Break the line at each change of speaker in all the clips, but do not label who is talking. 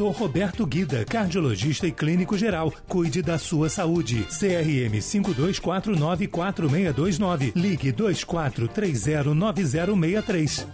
Dr. Roberto Guida, cardiologista e clínico geral. Cuide da sua saúde. CRM 52494629. Ligue 24309063.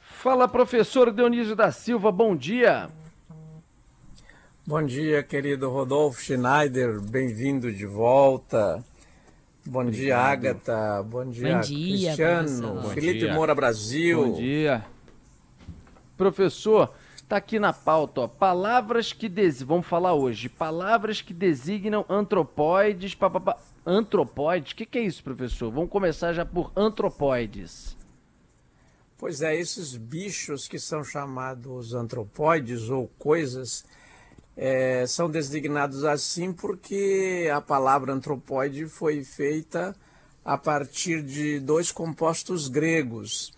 Fala, professor Dionísio da Silva, bom dia.
Bom dia, querido Rodolfo Schneider, bem-vindo de volta. Bom Obrigado. dia, Agatha. Bom dia, Bom dia Cristiano. Bom Felipe dia. Moura Brasil.
Bom dia. Professor, tá aqui na pauta, ó, palavras que des... vamos falar hoje, palavras que designam antropóides, papapá. Antropóides? O que, que é isso, professor? Vamos começar já por antropóides.
Pois é, esses bichos que são chamados antropóides ou coisas é, são designados assim porque a palavra antropóide foi feita a partir de dois compostos gregos.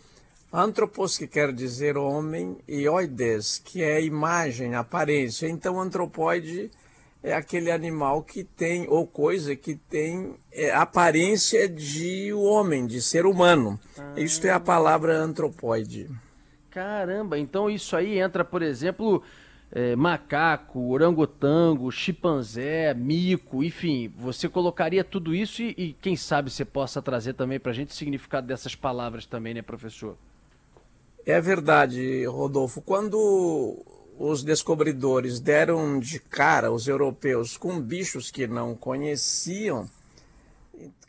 Antropos, que quer dizer homem, e oides, que é imagem, aparência. Então, antropóide é aquele animal que tem, ou coisa que tem é, aparência de homem, de ser humano. Ah. Isto é a palavra antropóide.
Caramba, então isso aí entra, por exemplo, é, macaco, orangotango, chimpanzé, mico, enfim, você colocaria tudo isso e, e quem sabe você possa trazer também para a gente o significado dessas palavras também, né, professor?
É verdade, Rodolfo. Quando os descobridores deram de cara os europeus com bichos que não conheciam,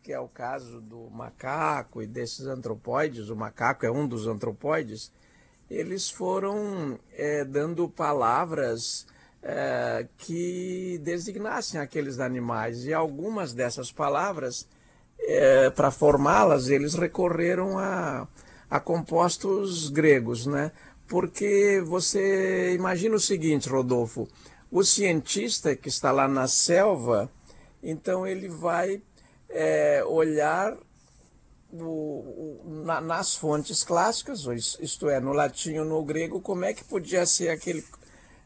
que é o caso do macaco e desses antropóides, o macaco é um dos antropóides, eles foram é, dando palavras é, que designassem aqueles animais. E algumas dessas palavras, é, para formá-las, eles recorreram a, a compostos gregos, né? Porque você imagina o seguinte, Rodolfo: o cientista que está lá na selva, então ele vai é, olhar o, o, na, nas fontes clássicas, isto é, no latim ou no grego, como é que podia ser aquele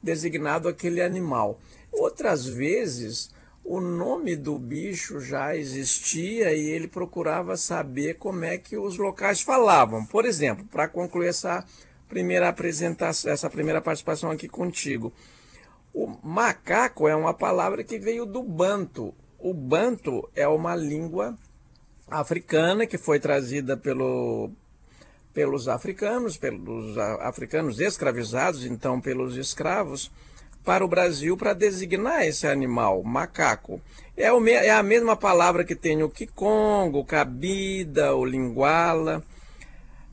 designado aquele animal. Outras vezes, o nome do bicho já existia e ele procurava saber como é que os locais falavam. Por exemplo, para concluir essa primeira apresentação, essa primeira participação aqui contigo. O macaco é uma palavra que veio do banto. O banto é uma língua africana que foi trazida pelo, pelos africanos, pelos africanos escravizados, então pelos escravos, para o Brasil para designar esse animal, macaco. É, o, é a mesma palavra que tem o quicongo, o cabida, o linguala.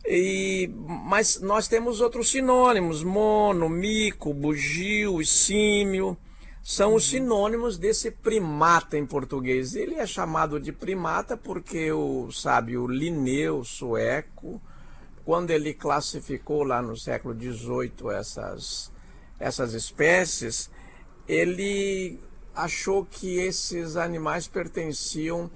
E, mas nós temos outros sinônimos, mono, mico, bugio, símio são os sinônimos desse primata em português. Ele é chamado de primata porque o sábio Linneu, sueco, quando ele classificou lá no século XVIII essas, essas espécies, ele achou que esses animais pertenciam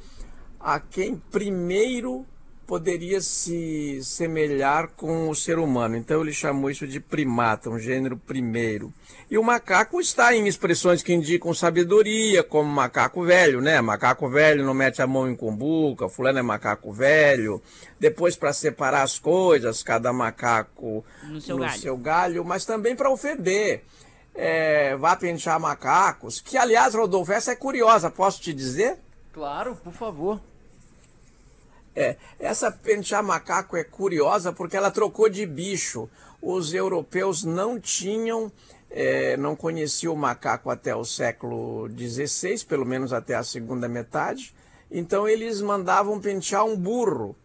a quem primeiro poderia se semelhar com o ser humano. Então ele chamou isso de primata, um gênero primeiro. E o macaco está em expressões que indicam sabedoria, como macaco velho, né? Macaco velho não mete a mão em cumbuca, fulano é macaco velho. Depois para separar as coisas, cada macaco no seu, no galho. seu galho, mas também para ofender. É, vá pentear macacos, que aliás, Rodolfo, essa é curiosa, posso te dizer?
Claro, por favor.
É, essa pentear macaco é curiosa porque ela trocou de bicho. Os europeus não tinham, é, não conheciam o macaco até o século XVI, pelo menos até a segunda metade. Então eles mandavam pentear um burro.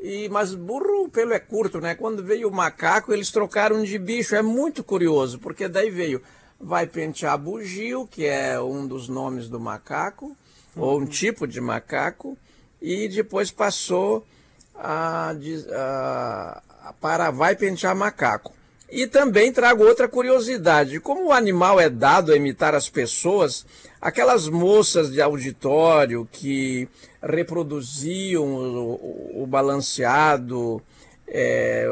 E, mas burro o pelo é curto, né? Quando veio o macaco, eles trocaram de bicho. É muito curioso, porque daí veio, vai pentear bugio, que é um dos nomes do macaco, uhum. ou um tipo de macaco e depois passou a, a, a, para vai pentear macaco. E também trago outra curiosidade: como o animal é dado a imitar as pessoas, aquelas moças de auditório que reproduziam o, o balanceado é,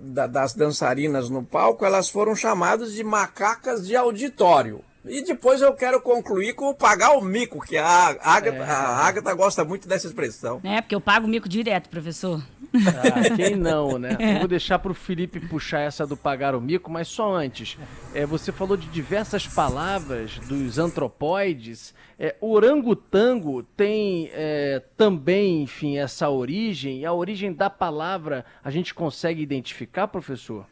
da, das dançarinas no palco, elas foram chamadas de macacas de auditório. E depois eu quero concluir com o pagar o mico, que a Agatha, é. a Agatha gosta muito dessa expressão.
É, porque eu pago o mico direto, professor.
Ah, quem não, né? É. Eu vou deixar para o Felipe puxar essa do pagar o mico, mas só antes. É, você falou de diversas palavras dos antropóides. É, orangotango tem é, também, enfim, essa origem. E a origem da palavra a gente consegue identificar, professor?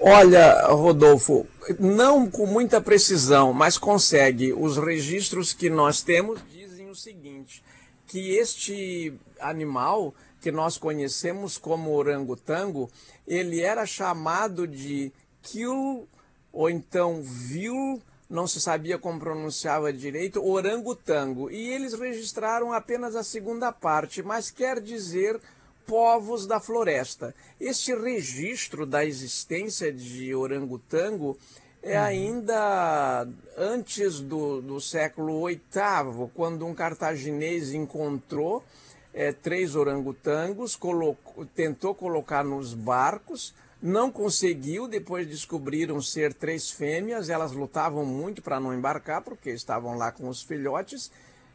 Olha, Rodolfo, não com muita precisão, mas consegue. Os registros que nós temos dizem o seguinte: que este animal que nós conhecemos como orangotango, ele era chamado de kill ou então vil, não se sabia como pronunciava direito, orangotango. E eles registraram apenas a segunda parte, mas quer dizer povos da floresta. Este registro da existência de orangotango é uhum. ainda antes do, do século VIII, quando um cartaginês encontrou é, três orangotangos, colocou, tentou colocar nos barcos, não conseguiu, depois descobriram ser três fêmeas, elas lutavam muito para não embarcar, porque estavam lá com os filhotes,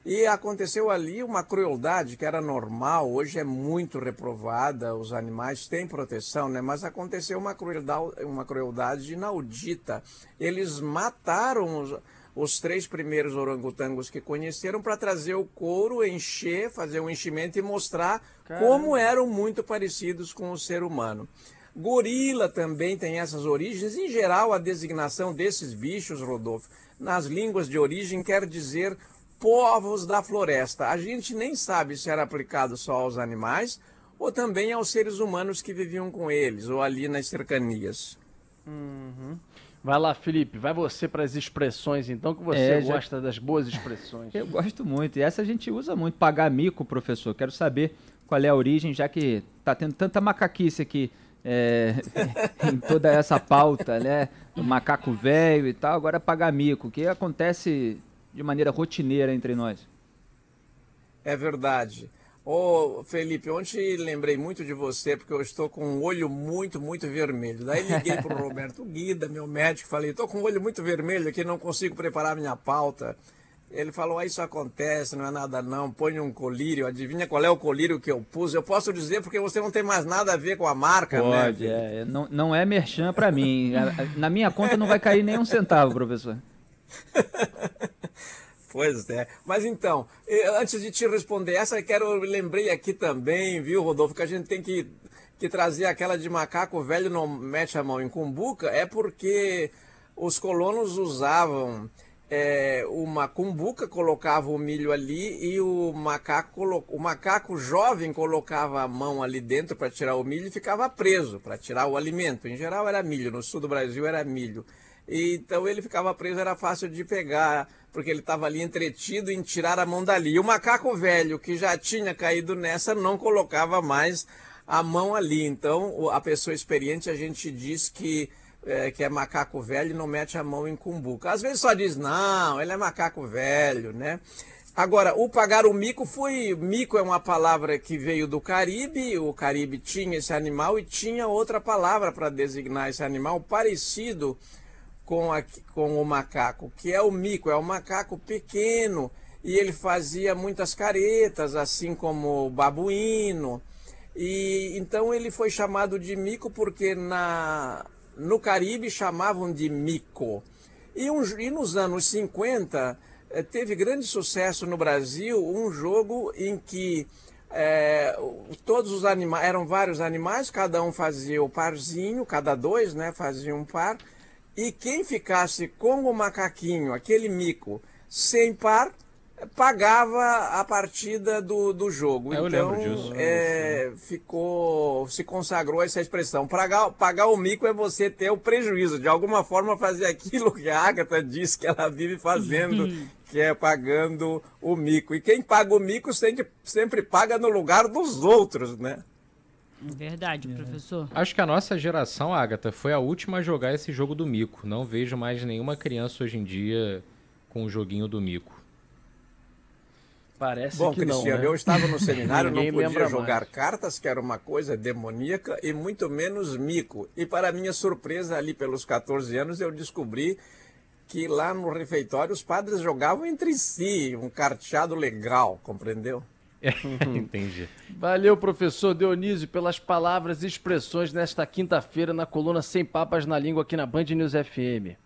e aconteceu ali uma crueldade que era normal, hoje é muito reprovada, os animais têm proteção, né? mas aconteceu uma crueldade, uma crueldade inaudita. Eles mataram os, os três primeiros orangotangos que conheceram para trazer o couro, encher, fazer um enchimento e mostrar Caramba. como eram muito parecidos com o ser humano. Gorila também tem essas origens. Em geral, a designação desses bichos, Rodolfo, nas línguas de origem quer dizer povos da floresta. A gente nem sabe se era aplicado só aos animais ou também aos seres humanos que viviam com eles ou ali nas cercanias.
Uhum. Vai lá, Felipe, vai você para as expressões, então, que você é, gosta já... das boas expressões.
Eu gosto muito, e essa a gente usa muito. Pagar mico, professor. Quero saber qual é a origem, já que está tendo tanta macaquice aqui é, em toda essa pauta, né? O macaco velho e tal, agora pagar mico. O que acontece de maneira rotineira entre nós?
É verdade. Ô, Felipe, ontem lembrei muito de você porque eu estou com um olho muito, muito vermelho. Daí liguei para o Roberto Guida, meu médico, falei: estou com um olho muito vermelho aqui, não consigo preparar minha pauta. Ele falou: ah, isso acontece, não é nada não, põe um colírio, adivinha qual é o colírio que eu pus? Eu posso dizer porque você não tem mais nada a ver com a marca,
né, Pode, né? É, não, não é merchan para mim. Na minha conta não vai cair nem um centavo, professor.
Pois é. Mas então, antes de te responder essa, quero lembrei aqui também, viu, Rodolfo, que a gente tem que, que trazer aquela de macaco velho não mete a mão em cumbuca, é porque os colonos usavam é, uma cumbuca, colocava o milho ali e o macaco, o macaco jovem colocava a mão ali dentro para tirar o milho e ficava preso para tirar o alimento. Em geral era milho, no sul do Brasil era milho. Então ele ficava preso, era fácil de pegar porque ele estava ali entretido em tirar a mão dali. E o macaco velho, que já tinha caído nessa, não colocava mais a mão ali. Então, a pessoa experiente, a gente diz que é, que é macaco velho e não mete a mão em cumbuca. Às vezes só diz, não, ele é macaco velho, né? Agora, o pagar o mico foi. Mico é uma palavra que veio do Caribe, o Caribe tinha esse animal e tinha outra palavra para designar esse animal parecido com, a, com o macaco, que é o mico, é o macaco pequeno, e ele fazia muitas caretas, assim como o babuíno. E então ele foi chamado de mico porque na, no Caribe chamavam de mico. E, um, e nos anos 50 eh, teve grande sucesso no Brasil um jogo em que é, todos os animais, eram vários animais, cada um fazia o parzinho, cada dois, né, fazia um par, e quem ficasse com o macaquinho, aquele mico, sem par, pagava a partida do, do jogo.
Eu então, lembro disso.
É, ficou, se consagrou essa expressão. Pagar, pagar o mico é você ter o prejuízo, de alguma forma fazer aquilo que a Agatha diz que ela vive fazendo, que é pagando o mico. E quem paga o mico sempre, sempre paga no lugar dos outros, né?
Verdade, é. professor.
Acho que a nossa geração, Agatha, foi a última a jogar esse jogo do mico. Não vejo mais nenhuma criança hoje em dia com o joguinho do mico.
Parece Bom, que Cristiano, não, né? eu estava no seminário, não podia jogar mais. cartas, que era uma coisa demoníaca, e muito menos mico. E para minha surpresa, ali pelos 14 anos, eu descobri que lá no refeitório os padres jogavam entre si, um carteado legal, compreendeu?
Entendi.
Valeu, professor Dionísio, pelas palavras e expressões nesta quinta-feira na coluna Sem Papas na Língua aqui na Band News FM.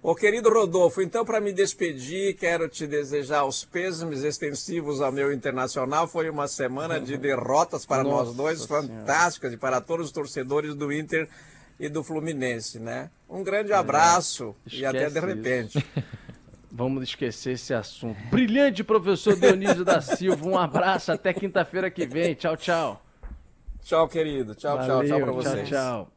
Ô querido Rodolfo, então para me despedir, quero te desejar os pêsames extensivos ao meu internacional. Foi uma semana de derrotas para
Nossa
nós dois,
Senhora.
fantásticas, e para todos os torcedores do Inter e do Fluminense, né? Um grande abraço e até de repente.
Vamos esquecer esse assunto. Brilhante, professor Dionísio da Silva. Um abraço, até quinta-feira que vem. Tchau, tchau.
Tchau, querido. Tchau, tchau, tchau para
Valeu,
vocês.
Tchau, tchau.